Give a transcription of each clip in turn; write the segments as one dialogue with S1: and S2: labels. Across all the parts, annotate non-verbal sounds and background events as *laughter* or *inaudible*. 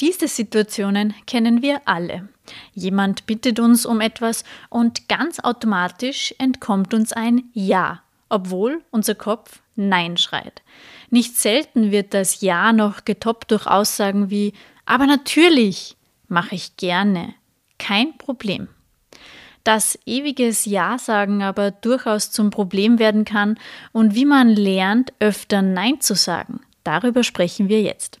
S1: diese Situationen kennen wir alle. Jemand bittet uns um etwas und ganz automatisch entkommt uns ein Ja, obwohl unser Kopf Nein schreit. Nicht selten wird das Ja noch getoppt durch Aussagen wie Aber natürlich, mache ich gerne, kein Problem. Dass ewiges Ja-Sagen aber durchaus zum Problem werden kann und wie man lernt, öfter Nein zu sagen, Darüber sprechen wir jetzt.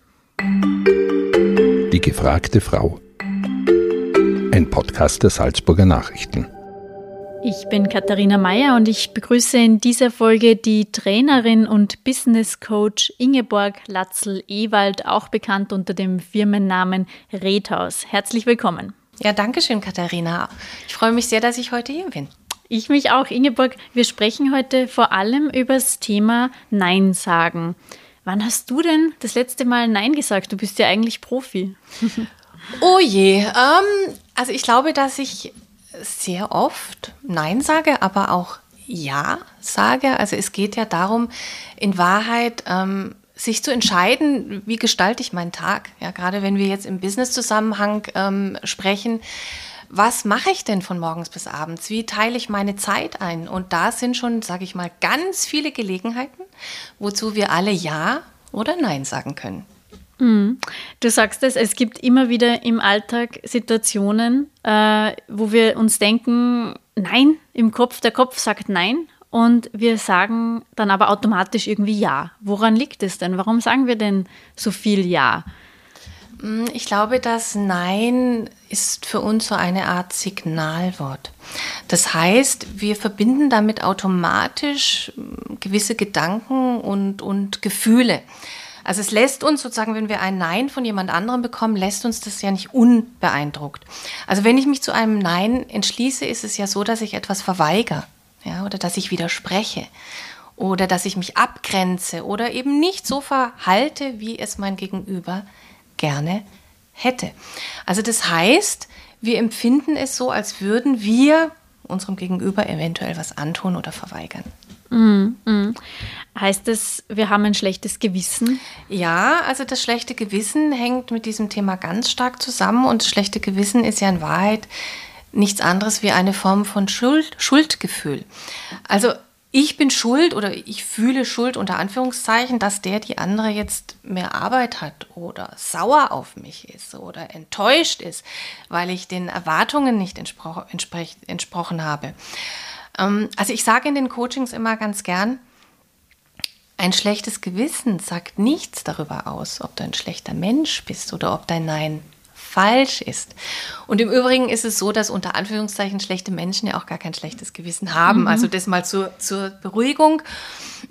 S2: Gefragte Frau. Ein Podcast der Salzburger Nachrichten.
S1: Ich bin Katharina Mayer und ich begrüße in dieser Folge die Trainerin und Business Coach Ingeborg Latzel-Ewald, auch bekannt unter dem Firmennamen Redhaus. Herzlich willkommen.
S3: Ja, danke schön, Katharina. Ich freue mich sehr, dass ich heute hier bin.
S1: Ich mich auch. Ingeborg, wir sprechen heute vor allem über das Thema Nein sagen. Wann hast du denn das letzte Mal Nein gesagt? Du bist ja eigentlich Profi. *laughs*
S3: oh je. Ähm, also ich glaube, dass ich sehr oft Nein sage, aber auch Ja sage. Also es geht ja darum, in Wahrheit ähm, sich zu entscheiden, wie gestalte ich meinen Tag. Ja, gerade wenn wir jetzt im Business-Zusammenhang ähm, sprechen, was mache ich denn von morgens bis abends? Wie teile ich meine Zeit ein? Und da sind schon, sage ich mal, ganz viele Gelegenheiten, wozu wir alle Ja oder Nein sagen können.
S1: Mhm. Du sagst es, es gibt immer wieder im Alltag Situationen, äh, wo wir uns denken, nein, im Kopf, der Kopf sagt nein und wir sagen dann aber automatisch irgendwie ja. Woran liegt es denn? Warum sagen wir denn so viel ja?
S3: Mm, ich glaube, das Nein ist für uns so eine Art Signalwort. Das heißt, wir verbinden damit automatisch mm, gewisse Gedanken und, und Gefühle. Also es lässt uns sozusagen, wenn wir ein Nein von jemand anderem bekommen, lässt uns das ja nicht unbeeindruckt. Also wenn ich mich zu einem Nein entschließe, ist es ja so, dass ich etwas verweigere ja, oder dass ich widerspreche oder dass ich mich abgrenze oder eben nicht so verhalte, wie es mein Gegenüber gerne hätte. Also das heißt, wir empfinden es so, als würden wir unserem Gegenüber eventuell was antun oder verweigern.
S1: Mm, mm. Heißt das, wir haben ein schlechtes Gewissen?
S3: Ja, also das schlechte Gewissen hängt mit diesem Thema ganz stark zusammen und das schlechte Gewissen ist ja in Wahrheit nichts anderes wie eine Form von Schuld, Schuldgefühl. Also ich bin schuld oder ich fühle Schuld unter Anführungszeichen, dass der die andere jetzt mehr Arbeit hat oder sauer auf mich ist oder enttäuscht ist, weil ich den Erwartungen nicht entspro entsprochen habe. Ähm, also ich sage in den Coachings immer ganz gern, ein schlechtes Gewissen sagt nichts darüber aus, ob du ein schlechter Mensch bist oder ob dein Nein falsch ist. Und im Übrigen ist es so, dass unter Anführungszeichen schlechte Menschen ja auch gar kein schlechtes Gewissen haben. Mhm. Also das mal zur, zur Beruhigung.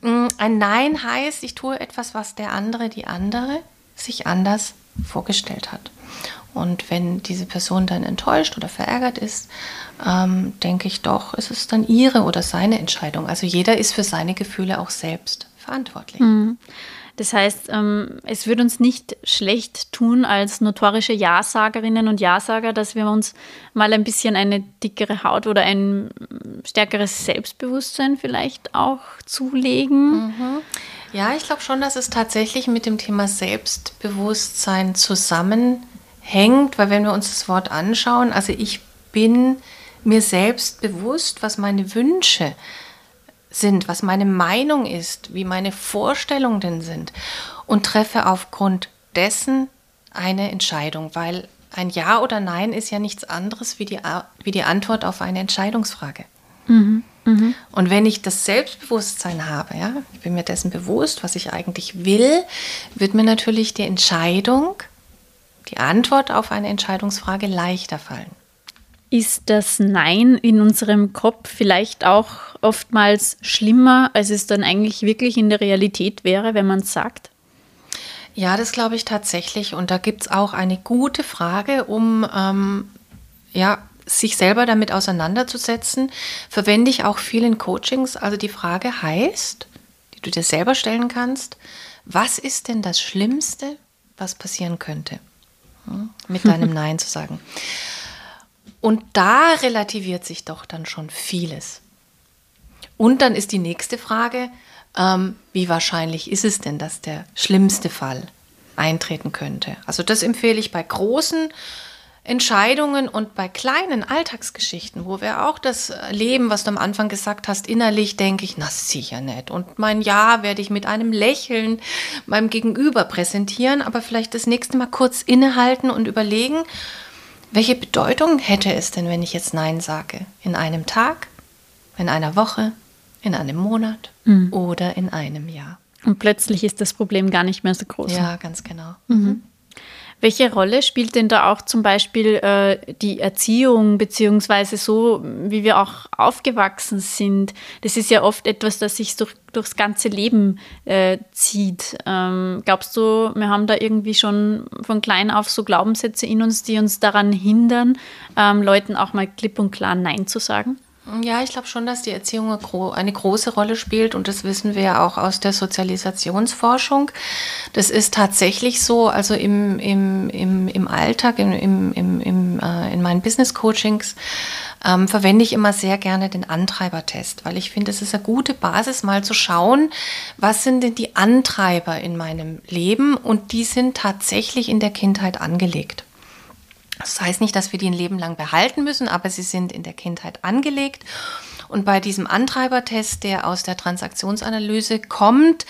S3: Mm, ein Nein heißt, ich tue etwas, was der andere, die andere sich anders vorgestellt hat. Und wenn diese Person dann enttäuscht oder verärgert ist, ähm, denke ich doch, ist es dann ihre oder seine Entscheidung. Also jeder ist für seine Gefühle auch selbst verantwortlich.
S1: Mhm. Das heißt, ähm, es würde uns nicht schlecht tun als notorische Ja-Sagerinnen und Ja-Sager, dass wir uns mal ein bisschen eine dickere Haut oder ein stärkeres Selbstbewusstsein vielleicht auch zulegen.
S3: Mhm. Ja, ich glaube schon, dass es tatsächlich mit dem Thema Selbstbewusstsein zusammenhängt, weil wenn wir uns das Wort anschauen, also ich bin mir selbst bewusst, was meine Wünsche sind sind, was meine Meinung ist, wie meine Vorstellungen denn sind und treffe aufgrund dessen eine Entscheidung, weil ein Ja oder Nein ist ja nichts anderes wie die, wie die Antwort auf eine Entscheidungsfrage. Mhm, mh. Und wenn ich das Selbstbewusstsein habe, ja, ich bin mir dessen bewusst, was ich eigentlich will, wird mir natürlich die Entscheidung, die Antwort auf eine Entscheidungsfrage leichter fallen.
S1: Ist das Nein in unserem Kopf vielleicht auch oftmals schlimmer, als es dann eigentlich wirklich in der Realität wäre, wenn man es sagt?
S3: Ja, das glaube ich tatsächlich. Und da gibt es auch eine gute Frage, um ähm, ja, sich selber damit auseinanderzusetzen, verwende ich auch viel in Coachings. Also die Frage heißt, die du dir selber stellen kannst, was ist denn das Schlimmste, was passieren könnte? Hm, mit deinem *laughs* Nein zu sagen. Und da relativiert sich doch dann schon vieles. Und dann ist die nächste Frage, ähm, wie wahrscheinlich ist es denn, dass der schlimmste Fall eintreten könnte? Also das empfehle ich bei großen Entscheidungen und bei kleinen Alltagsgeschichten, wo wir auch das Leben, was du am Anfang gesagt hast, innerlich denke ich, na sicher nicht. Und mein Ja werde ich mit einem Lächeln meinem Gegenüber präsentieren, aber vielleicht das nächste Mal kurz innehalten und überlegen, welche Bedeutung hätte es denn, wenn ich jetzt Nein sage? In einem Tag, in einer Woche, in einem Monat mhm. oder in einem Jahr.
S1: Und plötzlich ist das Problem gar nicht mehr so groß.
S3: Ja, ganz genau.
S1: Mhm. Welche Rolle spielt denn da auch zum Beispiel äh, die Erziehung, beziehungsweise so, wie wir auch aufgewachsen sind? Das ist ja oft etwas, das sich durch, durchs ganze Leben äh, zieht. Ähm, glaubst du, wir haben da irgendwie schon von klein auf so Glaubenssätze in uns, die uns daran hindern, ähm, Leuten auch mal klipp und klar Nein zu sagen?
S3: Ja, ich glaube schon, dass die Erziehung eine große Rolle spielt und das wissen wir ja auch aus der Sozialisationsforschung. Das ist tatsächlich so, also im, im, im, im Alltag, im, im, im, äh, in meinen Business Coachings ähm, verwende ich immer sehr gerne den Antreibertest, weil ich finde, es ist eine gute Basis, mal zu schauen, was sind denn die Antreiber in meinem Leben und die sind tatsächlich in der Kindheit angelegt. Das heißt nicht, dass wir die ein Leben lang behalten müssen, aber sie sind in der Kindheit angelegt. Und bei diesem Antreibertest, der aus der Transaktionsanalyse kommt,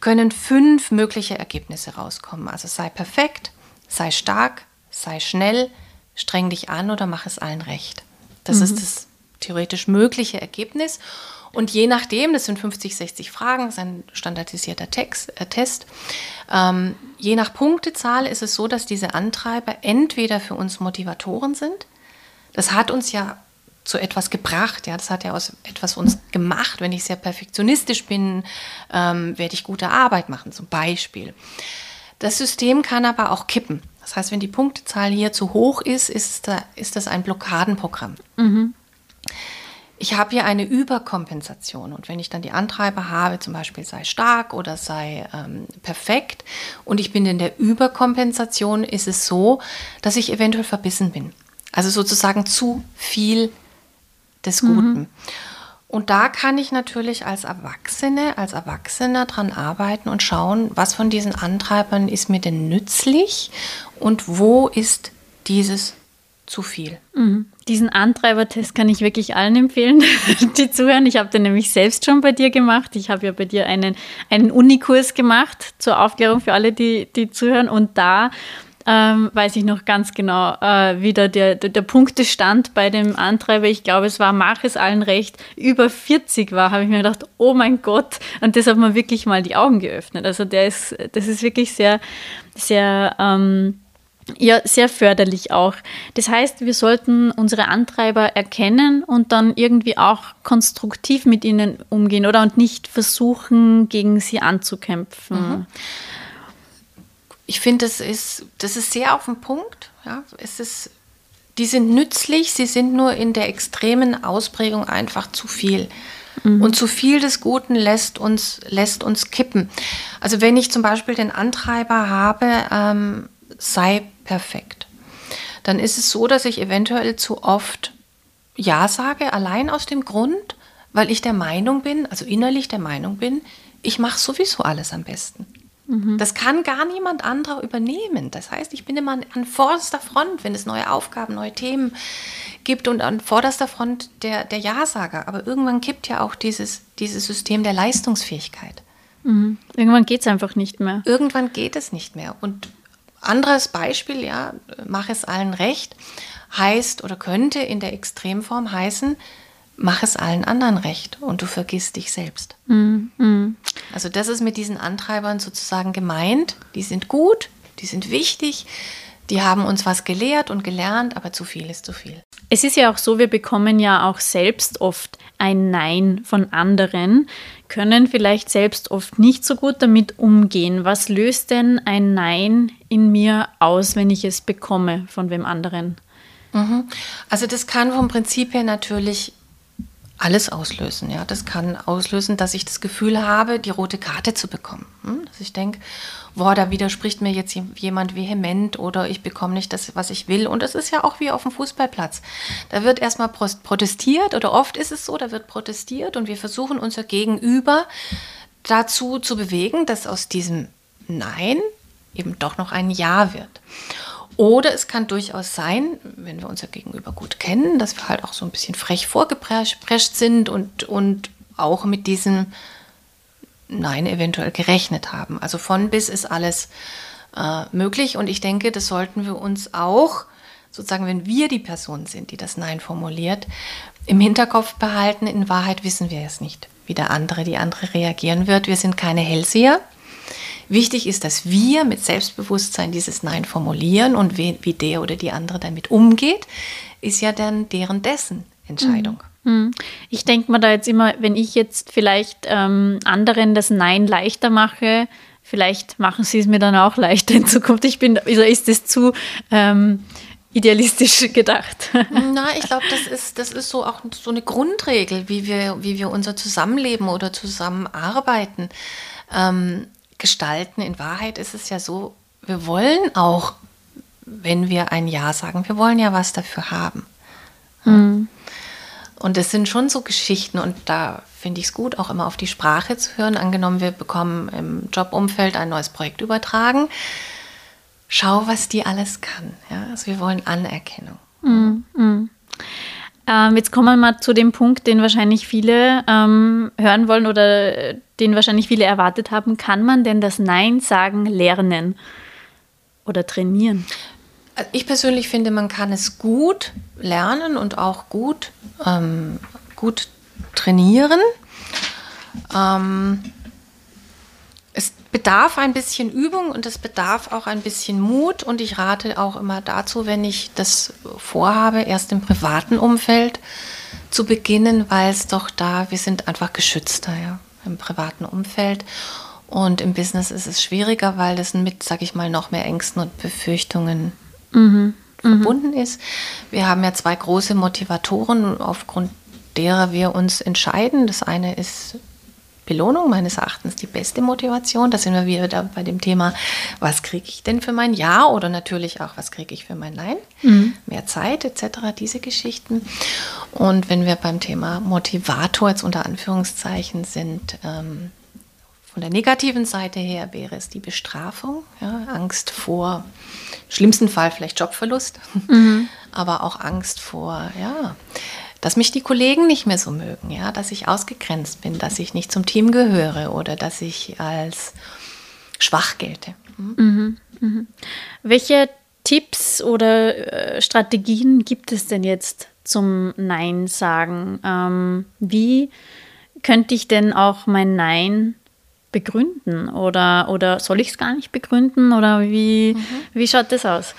S3: können fünf mögliche Ergebnisse rauskommen. Also sei perfekt, sei stark, sei schnell, streng dich an oder mach es allen recht. Das mhm. ist das theoretisch mögliche Ergebnis. Und je nachdem, das sind 50, 60 Fragen, das ist ein standardisierter Text, äh, Test, ähm, je nach Punktezahl ist es so, dass diese Antreiber entweder für uns Motivatoren sind, das hat uns ja zu etwas gebracht, ja, das hat ja aus etwas uns gemacht. Wenn ich sehr perfektionistisch bin, ähm, werde ich gute Arbeit machen, zum Beispiel. Das System kann aber auch kippen. Das heißt, wenn die Punktezahl hier zu hoch ist, ist, da, ist das ein Blockadenprogramm. Mhm ich habe hier eine Überkompensation. Und wenn ich dann die Antreiber habe, zum Beispiel sei stark oder sei ähm, perfekt, und ich bin in der Überkompensation, ist es so, dass ich eventuell verbissen bin. Also sozusagen zu viel des Guten. Mhm. Und da kann ich natürlich als Erwachsene, als Erwachsener dran arbeiten und schauen, was von diesen Antreibern ist mir denn nützlich und wo ist dieses zu viel.
S1: Mhm. Diesen Antreibertest kann ich wirklich allen empfehlen, *laughs* die zuhören. Ich habe den nämlich selbst schon bei dir gemacht. Ich habe ja bei dir einen, einen Unikurs gemacht zur Aufklärung für alle, die, die zuhören. Und da ähm, weiß ich noch ganz genau, äh, wie der, der, der Punktestand bei dem Antreiber, ich glaube, es war Mach es allen recht, über 40 war, habe ich mir gedacht, oh mein Gott. Und das hat mir wirklich mal die Augen geöffnet. Also der ist, das ist wirklich sehr, sehr... Ähm, ja, sehr förderlich auch. Das heißt, wir sollten unsere Antreiber erkennen und dann irgendwie auch konstruktiv mit ihnen umgehen oder und nicht versuchen, gegen sie anzukämpfen. Mhm.
S3: Ich finde, das ist, das ist sehr auf den Punkt. Ja, es ist, die sind nützlich, sie sind nur in der extremen Ausprägung einfach zu viel. Mhm. Und zu viel des Guten lässt uns, lässt uns kippen. Also wenn ich zum Beispiel den Antreiber habe, ähm, sei perfekt. Dann ist es so, dass ich eventuell zu oft Ja sage, allein aus dem Grund, weil ich der Meinung bin, also innerlich der Meinung bin, ich mache sowieso alles am besten. Mhm. Das kann gar niemand anderer übernehmen. Das heißt, ich bin immer an vorderster Front, wenn es neue Aufgaben, neue Themen gibt und an vorderster Front der, der Ja-Sager. Aber irgendwann kippt ja auch dieses, dieses System der Leistungsfähigkeit.
S1: Mhm. Irgendwann geht es einfach nicht mehr.
S3: Irgendwann geht es nicht mehr. Und anderes Beispiel, ja, mach es allen recht, heißt oder könnte in der Extremform heißen, mach es allen anderen recht und du vergisst dich selbst. Mm, mm. Also das ist mit diesen Antreibern sozusagen gemeint. Die sind gut, die sind wichtig, die haben uns was gelehrt und gelernt, aber zu viel ist zu viel.
S1: Es ist ja auch so, wir bekommen ja auch selbst oft ein Nein von anderen, können vielleicht selbst oft nicht so gut damit umgehen. Was löst denn ein Nein in mir aus, wenn ich es bekomme von wem anderen?
S3: Mhm. Also das kann vom Prinzip her natürlich alles auslösen. Ja, das kann auslösen, dass ich das Gefühl habe, die rote Karte zu bekommen. Hm? Dass ich denke, boah, da widerspricht mir jetzt jemand vehement oder ich bekomme nicht das, was ich will. Und das ist ja auch wie auf dem Fußballplatz. Da wird erstmal protestiert oder oft ist es so, da wird protestiert und wir versuchen unser Gegenüber dazu zu bewegen, dass aus diesem Nein eben doch noch ein Ja wird. Oder es kann durchaus sein, wenn wir unser Gegenüber gut kennen, dass wir halt auch so ein bisschen frech vorgeprescht sind und, und auch mit diesem Nein eventuell gerechnet haben. Also von bis ist alles äh, möglich und ich denke, das sollten wir uns auch, sozusagen, wenn wir die Person sind, die das Nein formuliert, im Hinterkopf behalten. In Wahrheit wissen wir es nicht, wie der andere, die andere reagieren wird. Wir sind keine Hellseher. Wichtig ist, dass wir mit Selbstbewusstsein dieses Nein formulieren und wie, wie der oder die andere damit umgeht, ist ja dann deren dessen Entscheidung.
S1: Mhm. Mhm. Ich denke mir da jetzt immer, wenn ich jetzt vielleicht ähm, anderen das Nein leichter mache, vielleicht machen sie es mir dann auch leichter in Zukunft. Ich bin, also ist es zu ähm, idealistisch *laughs* gedacht.
S3: Na, ich glaube, das ist, das ist so auch so eine Grundregel, wie wir, wie wir unser Zusammenleben oder Zusammenarbeiten ähm, gestalten. In Wahrheit ist es ja so, wir wollen auch, wenn wir ein Ja sagen, wir wollen ja was dafür haben. Mhm. Und es sind schon so Geschichten und da finde ich es gut, auch immer auf die Sprache zu hören. Angenommen, wir bekommen im Jobumfeld ein neues Projekt übertragen. Schau, was die alles kann. Ja? Also wir wollen Anerkennung.
S1: Mhm. Ähm, jetzt kommen wir mal zu dem Punkt, den wahrscheinlich viele ähm, hören wollen oder den wahrscheinlich viele erwartet haben. Kann man denn das Nein sagen lernen oder trainieren?
S3: Ich persönlich finde, man kann es gut lernen und auch gut, ähm, gut trainieren. Ähm, bedarf ein bisschen Übung und es bedarf auch ein bisschen Mut und ich rate auch immer dazu, wenn ich das vorhabe, erst im privaten Umfeld zu beginnen, weil es doch da, wir sind einfach geschützter ja, im privaten Umfeld und im Business ist es schwieriger, weil das mit, sag ich mal, noch mehr Ängsten und Befürchtungen mhm. verbunden ist. Wir haben ja zwei große Motivatoren, aufgrund derer wir uns entscheiden. Das eine ist Belohnung meines Erachtens die beste Motivation. Da sind wir wieder bei dem Thema, was kriege ich denn für mein Ja oder natürlich auch, was kriege ich für mein Nein? Mhm. Mehr Zeit etc., diese Geschichten. Und wenn wir beim Thema Motivator jetzt unter Anführungszeichen sind, ähm, von der negativen Seite her wäre es die Bestrafung, ja, Angst vor, schlimmsten Fall vielleicht Jobverlust, mhm. *laughs* aber auch Angst vor, ja, dass mich die Kollegen nicht mehr so mögen, ja, dass ich ausgegrenzt bin, dass ich nicht zum Team gehöre oder dass ich als schwach gelte.
S1: Hm? Mhm, mhm. Welche Tipps oder äh, Strategien gibt es denn jetzt zum Nein sagen? Ähm, wie könnte ich denn auch mein Nein begründen oder, oder soll ich es gar nicht begründen oder wie, mhm. wie schaut das aus?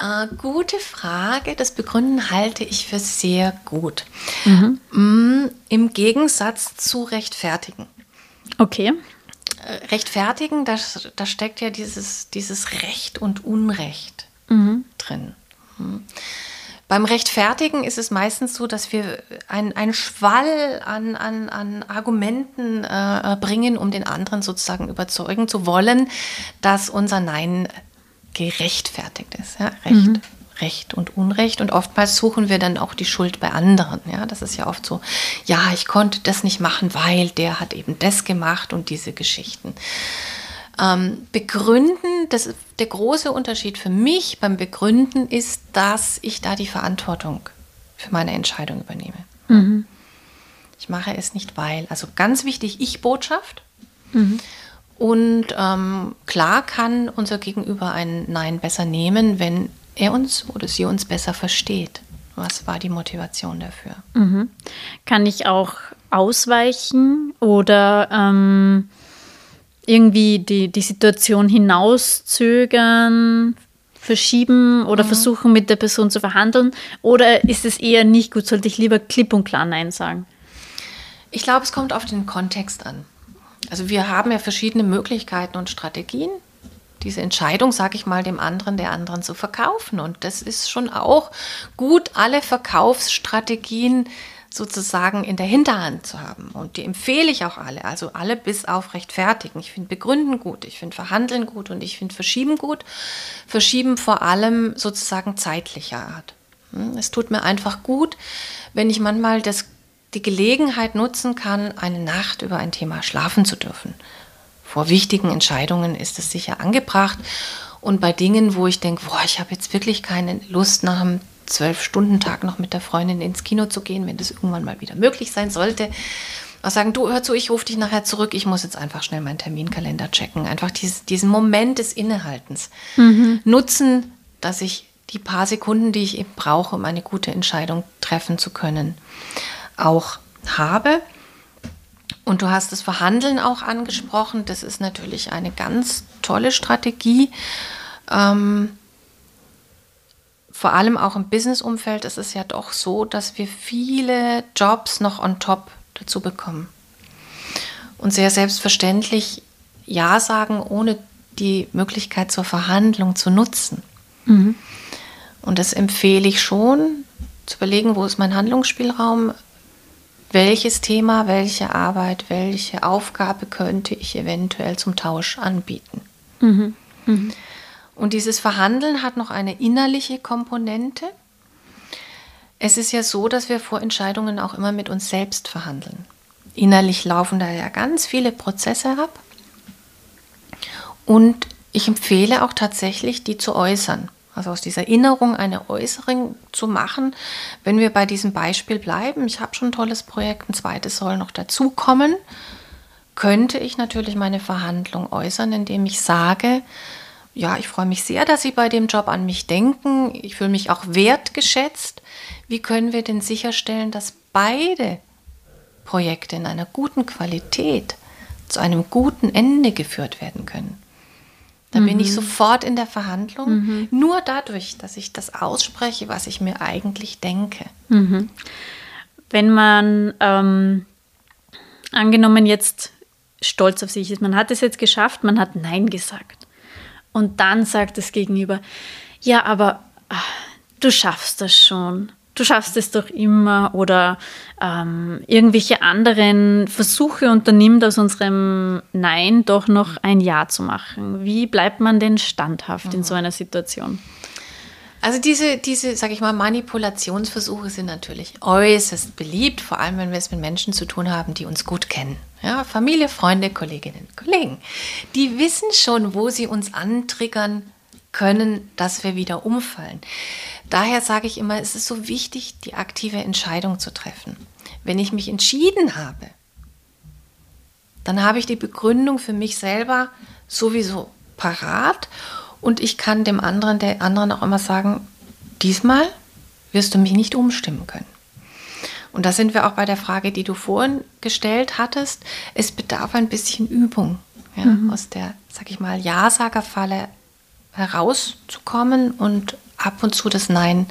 S3: Äh, gute Frage. Das Begründen halte ich für sehr gut. Mhm. Mm, Im Gegensatz zu rechtfertigen.
S1: Okay.
S3: Äh, rechtfertigen, da, da steckt ja dieses, dieses Recht und Unrecht mhm. drin. Mhm. Beim Rechtfertigen ist es meistens so, dass wir einen Schwall an, an, an Argumenten äh, bringen, um den anderen sozusagen überzeugen zu wollen, dass unser Nein gerechtfertigt ist. Ja? Recht, mhm. Recht und Unrecht. Und oftmals suchen wir dann auch die Schuld bei anderen. Ja? Das ist ja oft so, ja, ich konnte das nicht machen, weil der hat eben das gemacht und diese Geschichten. Ähm, begründen, das der große Unterschied für mich beim Begründen ist, dass ich da die Verantwortung für meine Entscheidung übernehme. Mhm. Ich mache es nicht, weil. Also ganz wichtig, Ich-Botschaft. Mhm. Und ähm, klar kann unser Gegenüber ein Nein besser nehmen, wenn er uns oder sie uns besser versteht. Was war die Motivation dafür?
S1: Mhm. Kann ich auch ausweichen oder ähm, irgendwie die, die Situation hinauszögern, verschieben oder mhm. versuchen, mit der Person zu verhandeln? Oder ist es eher nicht gut? Sollte ich lieber klipp und klar Nein sagen?
S3: Ich glaube, es kommt auf den Kontext an. Also wir haben ja verschiedene Möglichkeiten und Strategien, diese Entscheidung, sage ich mal, dem anderen, der anderen zu verkaufen. Und das ist schon auch gut, alle Verkaufsstrategien sozusagen in der Hinterhand zu haben. Und die empfehle ich auch alle, also alle bis auf rechtfertigen. Ich finde Begründen gut, ich finde Verhandeln gut und ich finde Verschieben gut. Verschieben vor allem sozusagen zeitlicher Art. Hm, es tut mir einfach gut, wenn ich manchmal das, die Gelegenheit nutzen kann, eine Nacht über ein Thema schlafen zu dürfen. Vor wichtigen Entscheidungen ist es sicher angebracht. Und bei Dingen, wo ich denke, boah, ich habe jetzt wirklich keine Lust nach einem Zwölf-Stunden-Tag noch mit der Freundin ins Kino zu gehen, wenn das irgendwann mal wieder möglich sein sollte. Auch sagen, du hör zu, ich rufe dich nachher zurück, ich muss jetzt einfach schnell meinen Terminkalender checken. Einfach dieses, diesen Moment des Innehaltens mhm. nutzen, dass ich die paar Sekunden, die ich eben brauche, um eine gute Entscheidung treffen zu können, auch habe. Und du hast das Verhandeln auch angesprochen. Das ist natürlich eine ganz tolle Strategie. Ähm, vor allem auch im Business-Umfeld ist es ja doch so, dass wir viele Jobs noch on top dazu bekommen. Und sehr selbstverständlich Ja sagen, ohne die Möglichkeit zur Verhandlung zu nutzen. Mhm. Und das empfehle ich schon, zu überlegen, wo ist mein Handlungsspielraum, welches Thema, welche Arbeit, welche Aufgabe könnte ich eventuell zum Tausch anbieten. Mhm. Mhm. Und dieses Verhandeln hat noch eine innerliche Komponente. Es ist ja so, dass wir vor Entscheidungen auch immer mit uns selbst verhandeln. Innerlich laufen da ja ganz viele Prozesse ab. Und ich empfehle auch tatsächlich, die zu äußern. Also aus dieser Erinnerung eine Äußerung zu machen. Wenn wir bei diesem Beispiel bleiben, ich habe schon ein tolles Projekt, ein zweites soll noch dazukommen, könnte ich natürlich meine Verhandlung äußern, indem ich sage, ja, ich freue mich sehr, dass Sie bei dem Job an mich denken. Ich fühle mich auch wertgeschätzt. Wie können wir denn sicherstellen, dass beide Projekte in einer guten Qualität zu einem guten Ende geführt werden können? Da mhm. bin ich mhm. sofort in der Verhandlung, mhm. nur dadurch, dass ich das ausspreche, was ich mir eigentlich denke.
S1: Mhm. Wenn man ähm, angenommen jetzt stolz auf sich ist, man hat es jetzt geschafft, man hat Nein gesagt. Und dann sagt das Gegenüber, ja, aber ach, du schaffst das schon. Du schaffst es doch immer oder ähm, irgendwelche anderen Versuche unternimmt, aus unserem Nein doch noch ein Ja zu machen. Wie bleibt man denn standhaft mhm. in so einer Situation?
S3: Also diese, diese, sag ich mal, Manipulationsversuche sind natürlich äußerst beliebt, vor allem wenn wir es mit Menschen zu tun haben, die uns gut kennen. Ja, Familie, Freunde, Kolleginnen, Kollegen. Die wissen schon, wo sie uns antriggern können, dass wir wieder umfallen. Daher sage ich immer, es ist so wichtig, die aktive Entscheidung zu treffen. Wenn ich mich entschieden habe, dann habe ich die Begründung für mich selber sowieso parat und ich kann dem anderen, der anderen auch immer sagen, diesmal wirst du mich nicht umstimmen können. Und da sind wir auch bei der Frage, die du vorhin gestellt hattest. Es bedarf ein bisschen Übung, ja, mhm. aus der, sag ich mal, Ja-Sager-Falle herauszukommen und ab und zu das Nein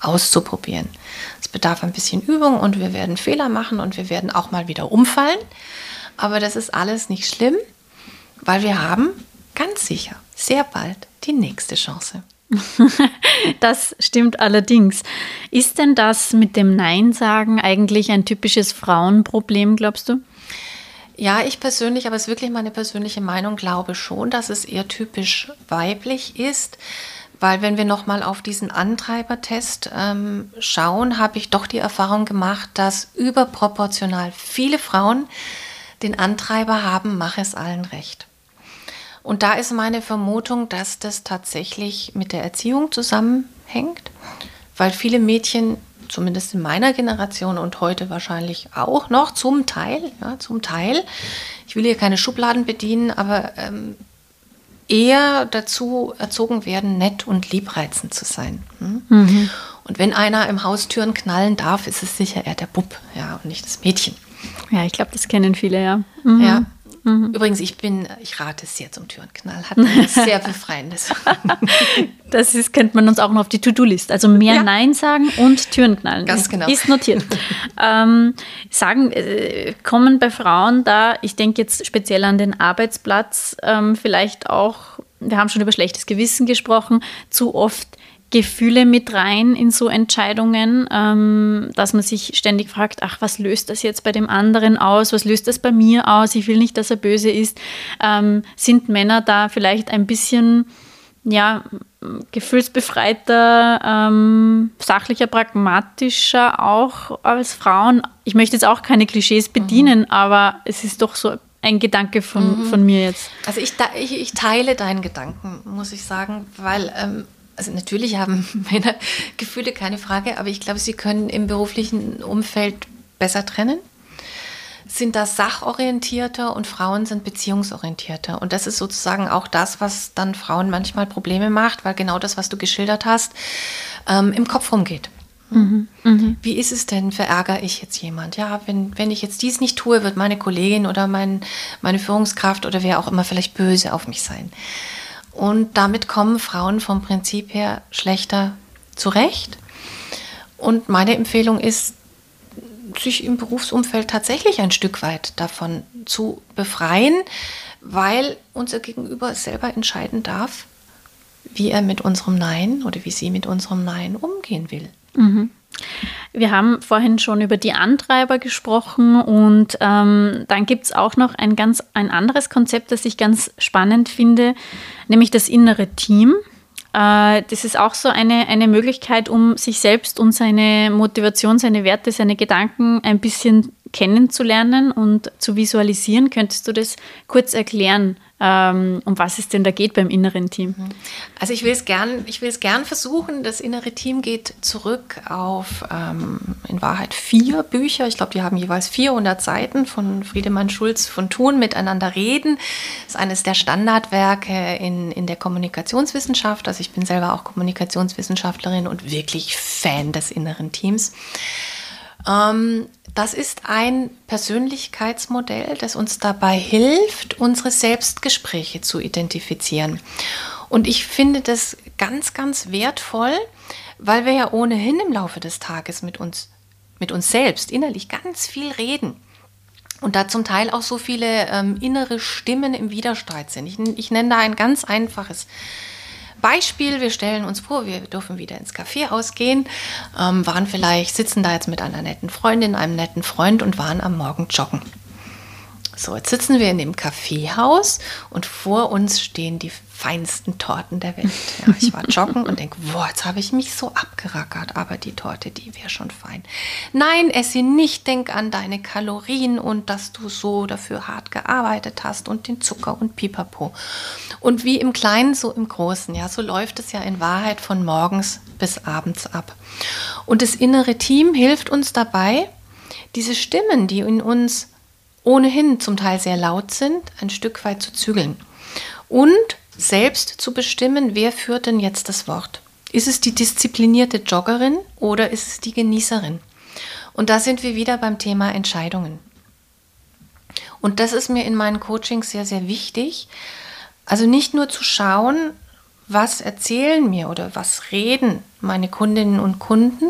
S3: auszuprobieren. Es bedarf ein bisschen Übung und wir werden Fehler machen und wir werden auch mal wieder umfallen. Aber das ist alles nicht schlimm, weil wir haben ganz sicher sehr bald die nächste Chance. *laughs*
S1: das stimmt allerdings. Ist denn das mit dem Nein sagen eigentlich ein typisches Frauenproblem, glaubst du?
S3: Ja, ich persönlich, aber es ist wirklich meine persönliche Meinung, glaube schon, dass es eher typisch weiblich ist. Weil wenn wir nochmal auf diesen Antreibertest ähm, schauen, habe ich doch die Erfahrung gemacht, dass überproportional viele Frauen den Antreiber haben, mach es allen recht. Und da ist meine Vermutung, dass das tatsächlich mit der Erziehung zusammenhängt, weil viele Mädchen, zumindest in meiner Generation und heute wahrscheinlich auch noch, zum Teil, ja, zum Teil, ich will hier keine Schubladen bedienen, aber ähm, eher dazu erzogen werden, nett und liebreizend zu sein. Hm? Mhm. Und wenn einer im Haus Türen knallen darf, ist es sicher eher der Bub, ja, und nicht das Mädchen.
S1: Ja, ich glaube, das kennen viele, ja.
S3: Mhm. Ja, Mhm. Übrigens, ich bin, ich rate sehr zum Türenknall. Hat etwas *laughs* sehr Befreiendes.
S1: das ist, kennt man uns auch noch auf die To-Do-List. Also mehr ja. Nein sagen und Türenknallen.
S3: Ganz genau.
S1: Ist notiert. ähm, sagen, äh, kommen bei Frauen da, ich denke jetzt speziell an den Arbeitsplatz, ähm, vielleicht auch wir haben schon über schlechtes Gewissen gesprochen, zu oft Gefühle mit rein in so Entscheidungen, ähm, dass man sich ständig fragt, ach, was löst das jetzt bei dem anderen aus? Was löst das bei mir aus? Ich will nicht, dass er böse ist. Ähm, sind Männer da vielleicht ein bisschen, ja, gefühlsbefreiter, ähm, sachlicher, pragmatischer auch als Frauen? Ich möchte jetzt auch keine Klischees bedienen, mhm. aber es ist doch so ein Gedanke von, mhm. von mir jetzt.
S3: Also ich, ich, ich, teile deinen Gedanken, muss ich sagen, weil ähm, also natürlich haben *laughs* Männer Gefühle, keine Frage, aber ich glaube, sie können im beruflichen Umfeld besser trennen. Sind da sachorientierter und Frauen sind beziehungsorientierter. Und das ist sozusagen auch das, was dann Frauen manchmal Probleme macht, weil genau das, was du geschildert hast, ähm, im Kopf rumgeht. Mhm, mh. Wie ist es denn, verärgere ich jetzt jemand? Ja, wenn, wenn ich jetzt dies nicht tue, wird meine Kollegin oder mein, meine Führungskraft oder wer auch immer vielleicht böse auf mich sein. Und damit kommen Frauen vom Prinzip her schlechter zurecht. Und meine Empfehlung ist, sich im Berufsumfeld tatsächlich ein Stück weit davon zu befreien, weil unser Gegenüber selber entscheiden darf, wie er mit unserem Nein oder wie sie mit unserem Nein umgehen will. Mhm.
S1: Wir haben vorhin schon über die Antreiber gesprochen und ähm, dann gibt es auch noch ein ganz ein anderes Konzept, das ich ganz spannend finde, nämlich das innere Team. Äh, das ist auch so eine, eine Möglichkeit, um sich selbst und seine Motivation, seine Werte, seine Gedanken ein bisschen kennenzulernen und zu visualisieren. Könntest du das kurz erklären, ähm, um was es denn da geht beim inneren Team. Mhm.
S3: Also ich will es gern, ich will es gern versuchen. Das innere Team geht zurück auf ähm, in Wahrheit vier Bücher. Ich glaube, die haben jeweils 400 Seiten von Friedemann Schulz von Thun miteinander reden. Das ist eines der Standardwerke in, in der Kommunikationswissenschaft. Also ich bin selber auch Kommunikationswissenschaftlerin und wirklich Fan des inneren Teams. Ähm, das ist ein Persönlichkeitsmodell, das uns dabei hilft, unsere Selbstgespräche zu identifizieren. Und ich finde das ganz, ganz wertvoll, weil wir ja ohnehin im Laufe des Tages mit uns, mit uns selbst innerlich ganz viel reden. Und da zum Teil auch so viele ähm, innere Stimmen im Widerstreit sind. Ich, ich nenne da ein ganz einfaches Beispiel, wir stellen uns vor, wir dürfen wieder ins Café ausgehen, ähm, waren vielleicht, sitzen da jetzt mit einer netten Freundin, einem netten Freund und waren am Morgen joggen. So, jetzt sitzen wir in dem Kaffeehaus und vor uns stehen die feinsten Torten der Welt. Ja, ich war joggen und denke, boah, jetzt habe ich mich so abgerackert, aber die Torte, die wäre schon fein. Nein, esse nicht, denk an deine Kalorien und dass du so dafür hart gearbeitet hast und den Zucker und Pipapo. Und wie im Kleinen, so im Großen, ja, so läuft es ja in Wahrheit von morgens bis abends ab. Und das innere Team hilft uns dabei, diese Stimmen, die in uns ohnehin zum Teil sehr laut sind, ein Stück weit zu zügeln. Und selbst zu bestimmen, wer führt denn jetzt das Wort. Ist es die disziplinierte Joggerin oder ist es die Genießerin? Und da sind wir wieder beim Thema Entscheidungen. Und das ist mir in meinen Coachings sehr, sehr wichtig. Also nicht nur zu schauen, was erzählen mir oder was reden meine Kundinnen und Kunden,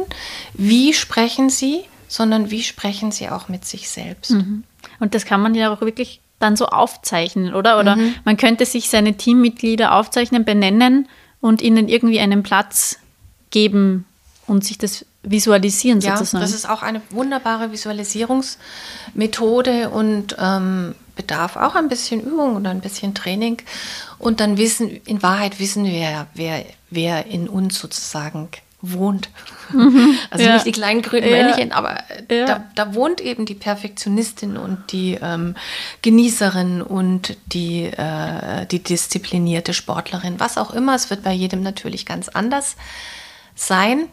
S3: wie sprechen sie, sondern wie sprechen sie auch mit sich selbst. Mhm.
S1: Und das kann man ja auch wirklich dann so aufzeichnen, oder? Oder mhm. man könnte sich seine Teammitglieder aufzeichnen, benennen und ihnen irgendwie einen Platz geben und sich das visualisieren
S3: ja,
S1: sozusagen.
S3: Das ist auch eine wunderbare Visualisierungsmethode und ähm, bedarf auch ein bisschen Übung oder ein bisschen Training. Und dann wissen, in Wahrheit wissen wir, wer, wer in uns sozusagen wohnt. Mhm. *laughs* Also ja. nicht die kleinen grünen ja. Männchen, aber ja. da, da, wohnt eben die Perfektionistin und die ähm, Genießerin und die, äh, die disziplinierte Sportlerin, was auch immer. Es wird bei jedem natürlich ganz anders sein.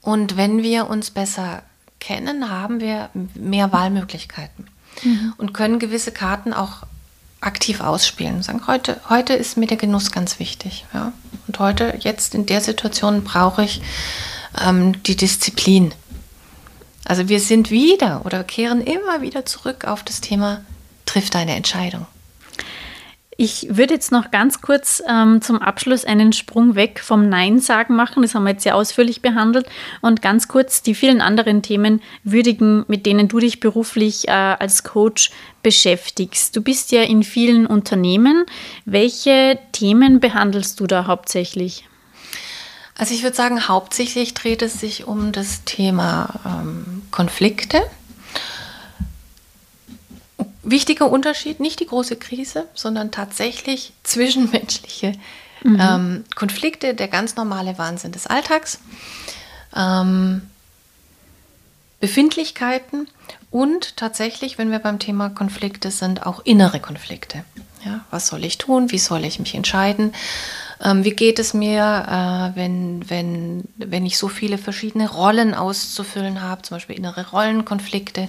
S3: Und wenn wir uns besser kennen, haben wir mehr Wahlmöglichkeiten mhm. und können gewisse Karten auch aktiv ausspielen sagen, heute, heute ist mir der Genuss ganz wichtig. Ja? Und heute, jetzt in der Situation brauche ich ähm, die Disziplin. Also wir sind wieder oder kehren immer wieder zurück auf das Thema, triff deine Entscheidung.
S1: Ich würde jetzt noch ganz kurz ähm, zum Abschluss einen Sprung weg vom Nein-Sagen machen. Das haben wir jetzt sehr ausführlich behandelt. Und ganz kurz die vielen anderen Themen würdigen, mit denen du dich beruflich äh, als Coach beschäftigst. Du bist ja in vielen Unternehmen. Welche Themen behandelst du da hauptsächlich?
S3: Also ich würde sagen, hauptsächlich dreht es sich um das Thema ähm, Konflikte wichtiger Unterschied, nicht die große Krise, sondern tatsächlich *laughs* zwischenmenschliche mhm. ähm, Konflikte, der ganz normale Wahnsinn des Alltags, ähm, Befindlichkeiten und tatsächlich, wenn wir beim Thema Konflikte sind, auch innere Konflikte. Ja, was soll ich tun? Wie soll ich mich entscheiden? Ähm, wie geht es mir, äh, wenn, wenn, wenn ich so viele verschiedene Rollen auszufüllen habe, zum Beispiel innere Rollenkonflikte?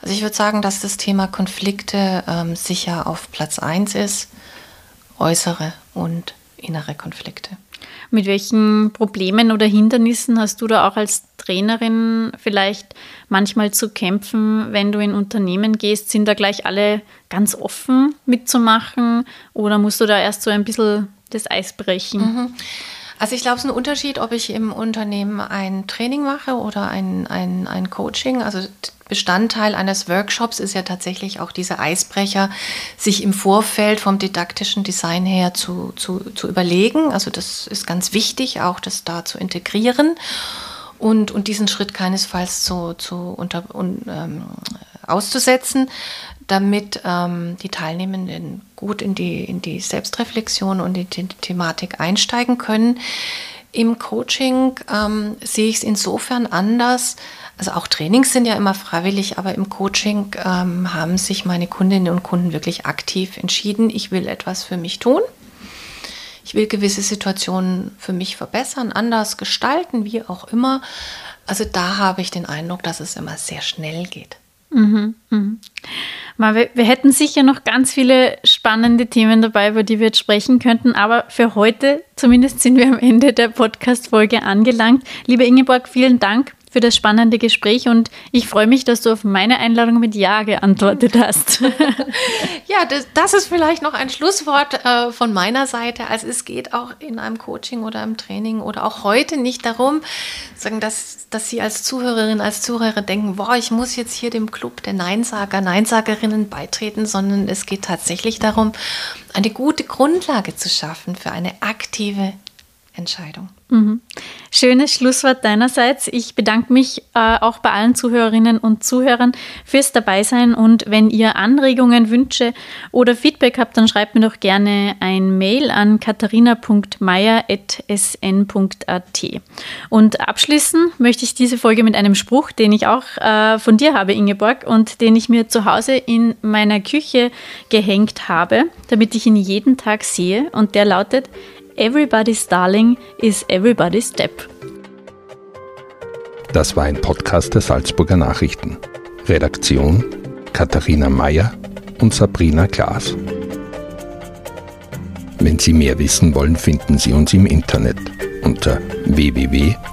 S3: Also ich würde sagen, dass das Thema Konflikte ähm, sicher auf Platz 1 ist, äußere und innere Konflikte.
S1: Mit welchen Problemen oder Hindernissen hast du da auch als Trainerin vielleicht manchmal zu kämpfen, wenn du in Unternehmen gehst? Sind da gleich alle ganz offen mitzumachen oder musst du da erst so ein bisschen das Eis brechen. Mhm.
S3: Also ich glaube, es ist ein Unterschied, ob ich im Unternehmen ein Training mache oder ein, ein, ein Coaching. Also Bestandteil eines Workshops ist ja tatsächlich auch dieser Eisbrecher, sich im Vorfeld vom didaktischen Design her zu, zu, zu überlegen. Also das ist ganz wichtig, auch das da zu integrieren und, und diesen Schritt keinesfalls zu, zu unter, un, ähm, auszusetzen damit ähm, die Teilnehmenden gut in die, in die Selbstreflexion und in die Thematik einsteigen können. Im Coaching ähm, sehe ich es insofern anders. Also auch Trainings sind ja immer freiwillig, aber im Coaching ähm, haben sich meine Kundinnen und Kunden wirklich aktiv entschieden, ich will etwas für mich tun. Ich will gewisse Situationen für mich verbessern, anders gestalten, wie auch immer. Also da habe ich den Eindruck, dass es immer sehr schnell geht. Mhm,
S1: mhm. Wir, wir hätten sicher noch ganz viele spannende Themen dabei, über die wir jetzt sprechen könnten, aber für heute zumindest sind wir am Ende der Podcast-Folge angelangt. Liebe Ingeborg, vielen Dank für das spannende Gespräch und ich freue mich, dass du auf meine Einladung mit Ja geantwortet hast. *laughs*
S3: ja, das, das ist vielleicht noch ein Schlusswort äh, von meiner Seite. Also es geht auch in einem Coaching oder im Training oder auch heute nicht darum, sagen, dass, dass Sie als Zuhörerin, als Zuhörer denken, boah, ich muss jetzt hier dem Club der Neinsager, Neinsagerinnen beitreten, sondern es geht tatsächlich darum, eine gute Grundlage zu schaffen für eine aktive Entscheidung.
S1: Mhm. Schönes Schlusswort deinerseits. Ich bedanke mich äh, auch bei allen Zuhörerinnen und Zuhörern fürs Dabeisein und wenn ihr Anregungen, Wünsche oder Feedback habt, dann schreibt mir doch gerne ein Mail an katharina.meier.sn.at. Und abschließen möchte ich diese Folge mit einem Spruch, den ich auch äh, von dir habe, Ingeborg, und den ich mir zu Hause in meiner Küche gehängt habe, damit ich ihn jeden Tag sehe. Und der lautet, Everybody's Darling is Everybody's Step.
S2: Das war ein Podcast der Salzburger Nachrichten. Redaktion Katharina Mayer und Sabrina Klaas. Wenn Sie mehr wissen wollen, finden Sie uns im Internet unter www.sn.at.